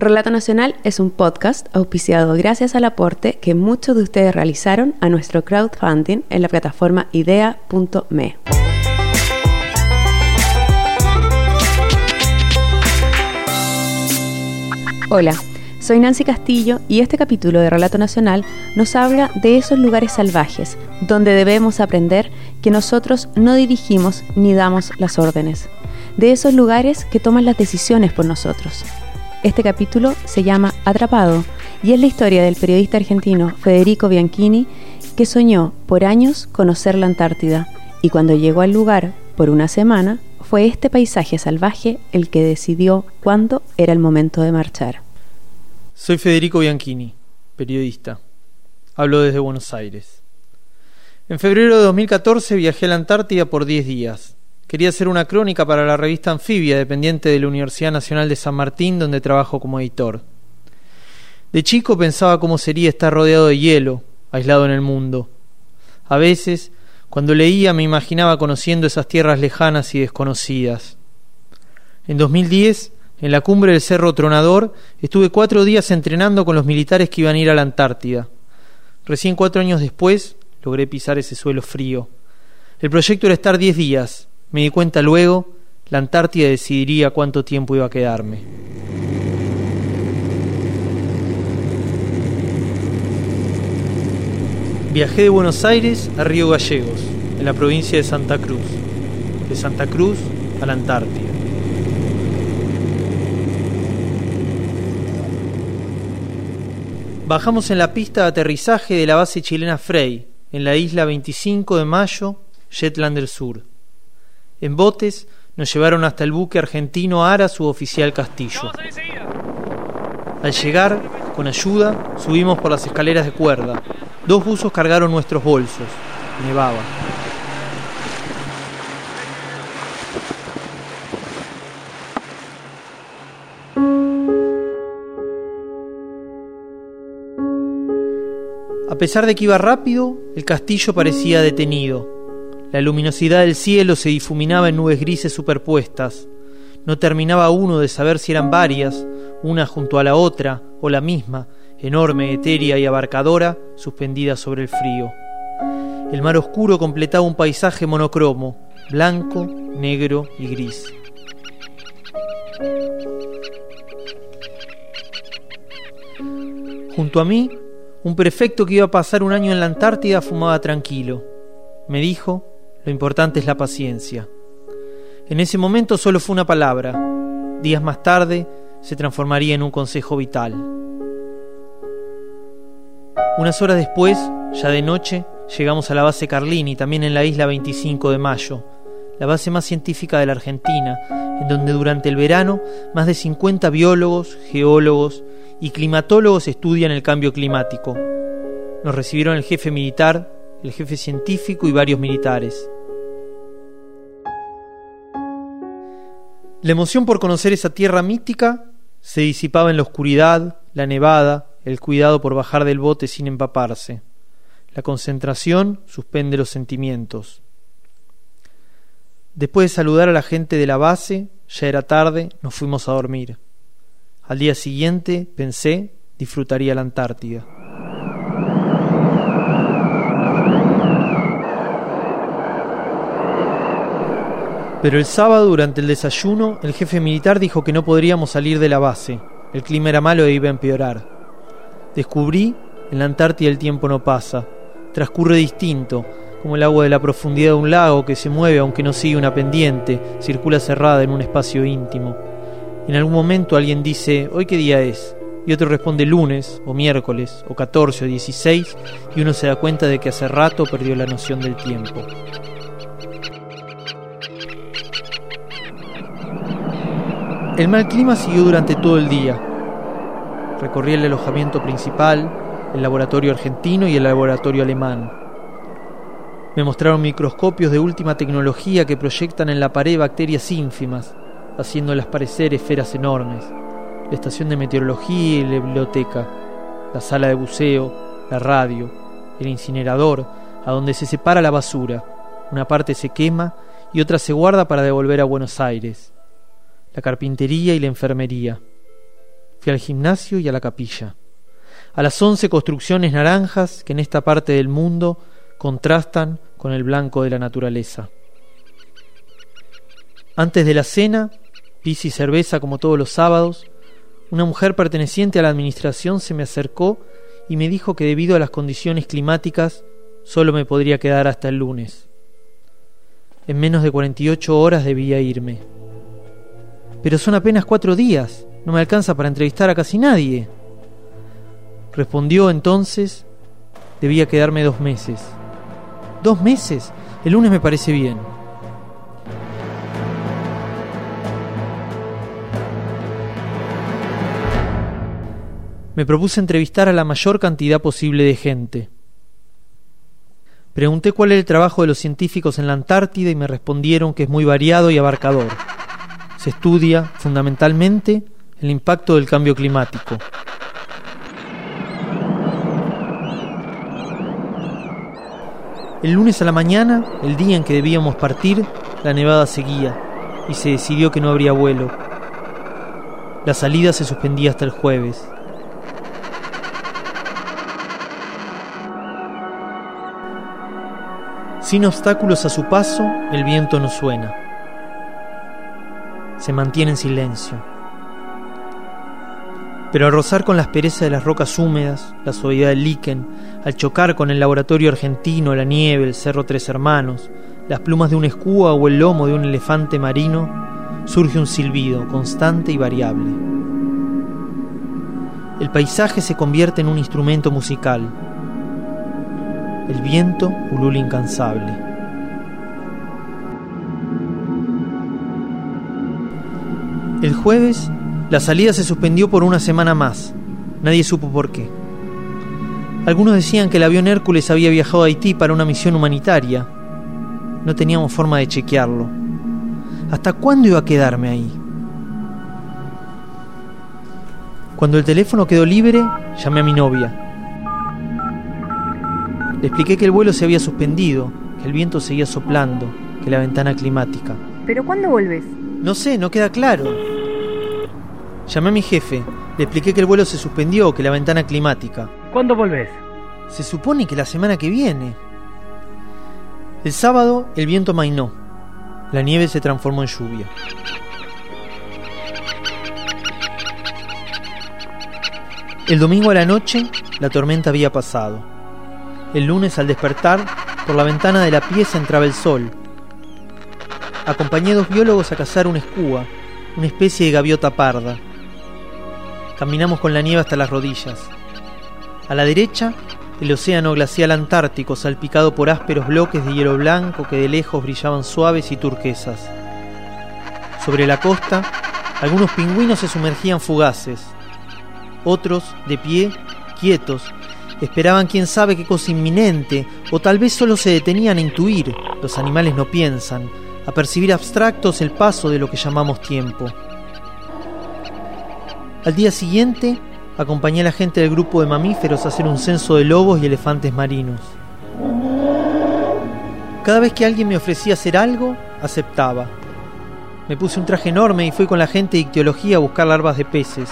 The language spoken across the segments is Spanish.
Relato Nacional es un podcast auspiciado gracias al aporte que muchos de ustedes realizaron a nuestro crowdfunding en la plataforma idea.me. Hola, soy Nancy Castillo y este capítulo de Relato Nacional nos habla de esos lugares salvajes donde debemos aprender que nosotros no dirigimos ni damos las órdenes, de esos lugares que toman las decisiones por nosotros este capítulo se llama Atrapado y es la historia del periodista argentino Federico Bianchini que soñó por años conocer la Antártida y cuando llegó al lugar por una semana fue este paisaje salvaje el que decidió cuándo era el momento de marchar. Soy Federico Bianchini, periodista. Hablo desde Buenos Aires. En febrero de 2014 viajé a la Antártida por 10 días Quería hacer una crónica para la revista Anfibia, dependiente de la Universidad Nacional de San Martín, donde trabajo como editor. De chico pensaba cómo sería estar rodeado de hielo, aislado en el mundo. A veces, cuando leía, me imaginaba conociendo esas tierras lejanas y desconocidas. En 2010, en la cumbre del Cerro Tronador, estuve cuatro días entrenando con los militares que iban a ir a la Antártida. Recién cuatro años después, logré pisar ese suelo frío. El proyecto era estar diez días, me di cuenta luego, la Antártida decidiría cuánto tiempo iba a quedarme. Viajé de Buenos Aires a Río Gallegos, en la provincia de Santa Cruz. De Santa Cruz a la Antártida. Bajamos en la pista de aterrizaje de la base chilena Frey, en la isla 25 de Mayo, Shetland del Sur. En botes nos llevaron hasta el buque argentino Ara suboficial Castillo. Al llegar, con ayuda, subimos por las escaleras de cuerda. Dos buzos cargaron nuestros bolsos. Nevaba. A pesar de que iba rápido, el castillo parecía detenido. La luminosidad del cielo se difuminaba en nubes grises superpuestas. No terminaba uno de saber si eran varias, una junto a la otra, o la misma, enorme, etérea y abarcadora, suspendida sobre el frío. El mar oscuro completaba un paisaje monocromo, blanco, negro y gris. Junto a mí, un prefecto que iba a pasar un año en la Antártida fumaba tranquilo. Me dijo lo importante es la paciencia. En ese momento solo fue una palabra. Días más tarde se transformaría en un consejo vital. Unas horas después, ya de noche, llegamos a la base Carlini, también en la isla 25 de Mayo, la base más científica de la Argentina, en donde durante el verano más de 50 biólogos, geólogos y climatólogos estudian el cambio climático. Nos recibieron el jefe militar, el jefe científico y varios militares. La emoción por conocer esa tierra mística se disipaba en la oscuridad, la nevada, el cuidado por bajar del bote sin empaparse. La concentración suspende los sentimientos. Después de saludar a la gente de la base, ya era tarde, nos fuimos a dormir. Al día siguiente, pensé, disfrutaría la Antártida. Pero el sábado, durante el desayuno, el jefe militar dijo que no podríamos salir de la base. El clima era malo e iba a empeorar. Descubrí, en la Antártida el tiempo no pasa. Transcurre distinto, como el agua de la profundidad de un lago que se mueve aunque no sigue una pendiente, circula cerrada en un espacio íntimo. En algún momento alguien dice, ¿hoy qué día es? Y otro responde lunes, o miércoles, o 14 o 16, y uno se da cuenta de que hace rato perdió la noción del tiempo. El mal clima siguió durante todo el día. Recorrí el alojamiento principal, el laboratorio argentino y el laboratorio alemán. Me mostraron microscopios de última tecnología que proyectan en la pared bacterias ínfimas, haciéndolas parecer esferas enormes. La estación de meteorología y la biblioteca, la sala de buceo, la radio, el incinerador, a donde se separa la basura. Una parte se quema y otra se guarda para devolver a Buenos Aires la carpintería y la enfermería. fui al gimnasio y a la capilla. A las once construcciones naranjas que en esta parte del mundo contrastan con el blanco de la naturaleza. Antes de la cena, pis y cerveza como todos los sábados, una mujer perteneciente a la administración se me acercó y me dijo que debido a las condiciones climáticas solo me podría quedar hasta el lunes. En menos de 48 horas debía irme. Pero son apenas cuatro días, no me alcanza para entrevistar a casi nadie. Respondió entonces, debía quedarme dos meses. ¿Dos meses? El lunes me parece bien. me propuse entrevistar a la mayor cantidad posible de gente. Pregunté cuál era el trabajo de los científicos en la Antártida y me respondieron que es muy variado y abarcador. Se estudia, fundamentalmente, el impacto del cambio climático. El lunes a la mañana, el día en que debíamos partir, la nevada seguía y se decidió que no habría vuelo. La salida se suspendía hasta el jueves. Sin obstáculos a su paso, el viento no suena. Se mantiene en silencio. Pero al rozar con la aspereza de las rocas húmedas, la suavidad del líquen, al chocar con el laboratorio argentino, la nieve, el cerro Tres Hermanos, las plumas de un escúa o el lomo de un elefante marino, surge un silbido constante y variable. El paisaje se convierte en un instrumento musical, el viento ulula incansable. El jueves, la salida se suspendió por una semana más. Nadie supo por qué. Algunos decían que el avión Hércules había viajado a Haití para una misión humanitaria. No teníamos forma de chequearlo. ¿Hasta cuándo iba a quedarme ahí? Cuando el teléfono quedó libre, llamé a mi novia. Le expliqué que el vuelo se había suspendido, que el viento seguía soplando, que la ventana climática. ¿Pero cuándo vuelves? No sé, no queda claro. Llamé a mi jefe, le expliqué que el vuelo se suspendió, que la ventana climática. ¿Cuándo volvés? Se supone que la semana que viene. El sábado el viento mainó. La nieve se transformó en lluvia. El domingo a la noche la tormenta había pasado. El lunes al despertar, por la ventana de la pieza entraba el sol. Acompañé dos biólogos a cazar una escúa, una especie de gaviota parda. Caminamos con la nieve hasta las rodillas. A la derecha, el océano glacial antártico salpicado por ásperos bloques de hielo blanco que de lejos brillaban suaves y turquesas. Sobre la costa, algunos pingüinos se sumergían fugaces. Otros, de pie, quietos, Esperaban quién sabe qué cosa inminente, o tal vez solo se detenían a intuir, los animales no piensan, a percibir abstractos el paso de lo que llamamos tiempo. Al día siguiente, acompañé a la gente del grupo de mamíferos a hacer un censo de lobos y elefantes marinos. Cada vez que alguien me ofrecía hacer algo, aceptaba. Me puse un traje enorme y fui con la gente de ictiología a buscar larvas de peces.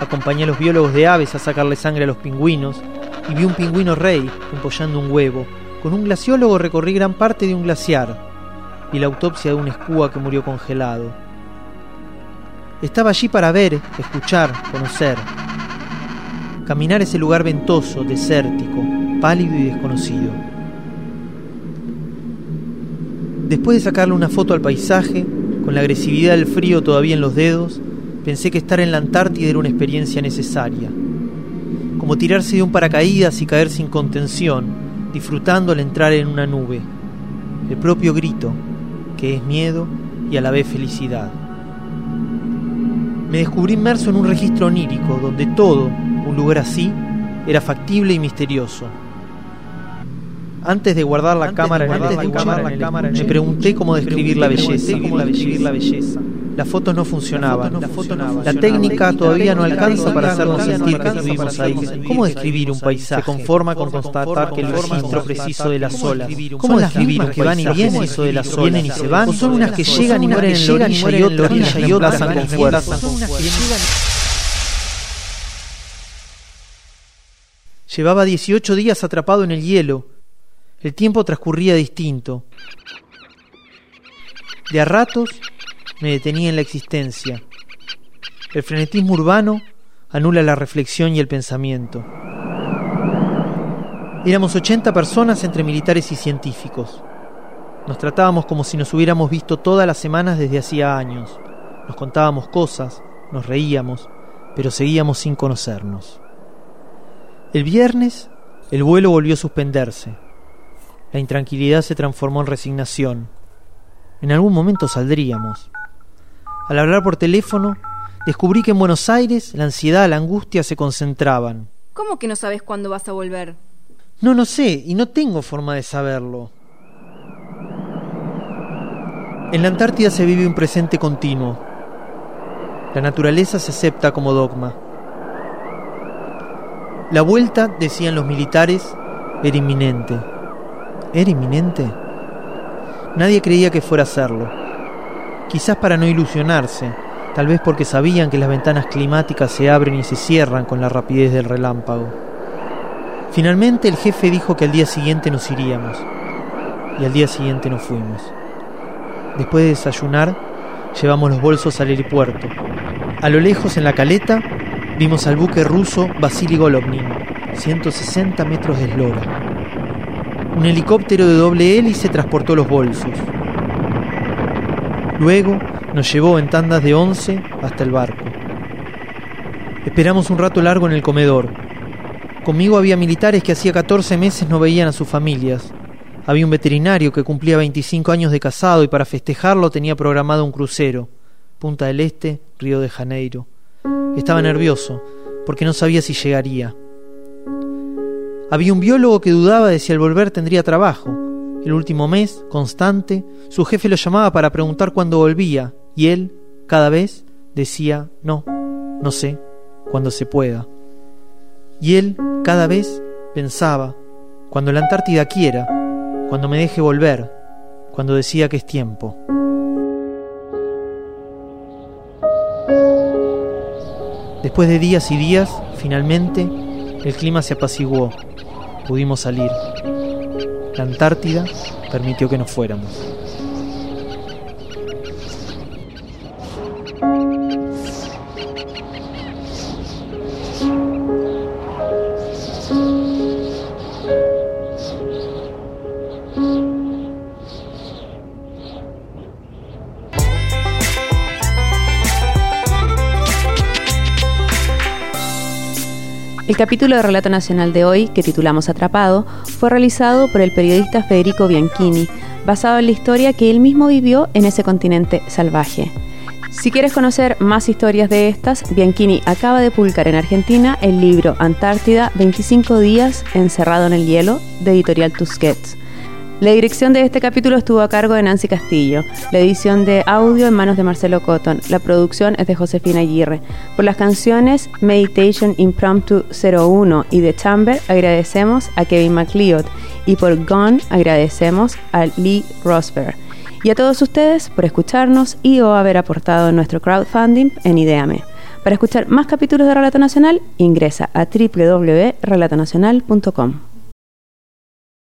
Acompañé a los biólogos de aves a sacarle sangre a los pingüinos y vi un pingüino rey empollando un huevo. Con un glaciólogo recorrí gran parte de un glaciar y la autopsia de un escúa que murió congelado. Estaba allí para ver, escuchar, conocer. Caminar ese lugar ventoso, desértico, pálido y desconocido. Después de sacarle una foto al paisaje, con la agresividad del frío todavía en los dedos, pensé que estar en la Antártida era una experiencia necesaria como tirarse de un paracaídas y caer sin contención, disfrutando al entrar en una nube. El propio grito, que es miedo y a la vez felicidad. Me descubrí inmerso en un registro onírico donde todo, un lugar así, era factible y misterioso. Antes de guardar la cámara, me pregunté cómo describir la belleza, cómo describir la belleza. Las fotos no funcionaban. La, técnica todavía no alcanza para hacernos sentir que estuvimos ahí. ¿Cómo describir un paisaje? Se conforma con constatar que el registro preciso de las olas. ¿Cómo las vivir que van y vienen, de las vienen y se van? ¿O son unas que llegan y mueren en la orilla y otras y otras con fuerza? Llevaba 18 días atrapado en el hielo. El tiempo transcurría distinto. De a ratos me detenía en la existencia. El frenetismo urbano anula la reflexión y el pensamiento. Éramos 80 personas entre militares y científicos. Nos tratábamos como si nos hubiéramos visto todas las semanas desde hacía años. Nos contábamos cosas, nos reíamos, pero seguíamos sin conocernos. El viernes, el vuelo volvió a suspenderse. La intranquilidad se transformó en resignación. En algún momento saldríamos. Al hablar por teléfono, descubrí que en Buenos Aires la ansiedad, la angustia se concentraban. ¿Cómo que no sabes cuándo vas a volver? No, no sé, y no tengo forma de saberlo. En la Antártida se vive un presente continuo. La naturaleza se acepta como dogma. La vuelta, decían los militares, era inminente. ¿Era inminente? Nadie creía que fuera a serlo. Quizás para no ilusionarse, tal vez porque sabían que las ventanas climáticas se abren y se cierran con la rapidez del relámpago. Finalmente el jefe dijo que al día siguiente nos iríamos, y al día siguiente nos fuimos. Después de desayunar, llevamos los bolsos al aeropuerto. A lo lejos, en la caleta, vimos al buque ruso Vasily Golovnin, 160 metros de eslora. Un helicóptero de doble hélice transportó los bolsos. Luego nos llevó en tandas de once hasta el barco. Esperamos un rato largo en el comedor. Conmigo había militares que hacía 14 meses no veían a sus familias. Había un veterinario que cumplía 25 años de casado y para festejarlo tenía programado un crucero. Punta del Este, Río de Janeiro. Estaba nervioso, porque no sabía si llegaría. Había un biólogo que dudaba de si al volver tendría trabajo. El último mes, constante, su jefe lo llamaba para preguntar cuándo volvía, y él, cada vez, decía no, no sé, cuando se pueda. Y él, cada vez, pensaba, cuando la Antártida quiera, cuando me deje volver, cuando decía que es tiempo. Después de días y días, finalmente, el clima se apaciguó. Pudimos salir. La Antártida permitió que nos fuéramos. El capítulo de Relato Nacional de hoy, que titulamos Atrapado, fue realizado por el periodista Federico Bianchini, basado en la historia que él mismo vivió en ese continente salvaje. Si quieres conocer más historias de estas, Bianchini acaba de publicar en Argentina el libro Antártida 25 días encerrado en el hielo de editorial Tusquets. La dirección de este capítulo estuvo a cargo de Nancy Castillo, la edición de audio en manos de Marcelo Cotton, la producción es de Josefina Aguirre. Por las canciones Meditation Impromptu 01 y The Chamber agradecemos a Kevin McLeod y por Gone agradecemos a Lee Rosberg. Y a todos ustedes por escucharnos y o haber aportado nuestro crowdfunding en Ideame. Para escuchar más capítulos de Relato Nacional, ingresa a www.relatonacional.com.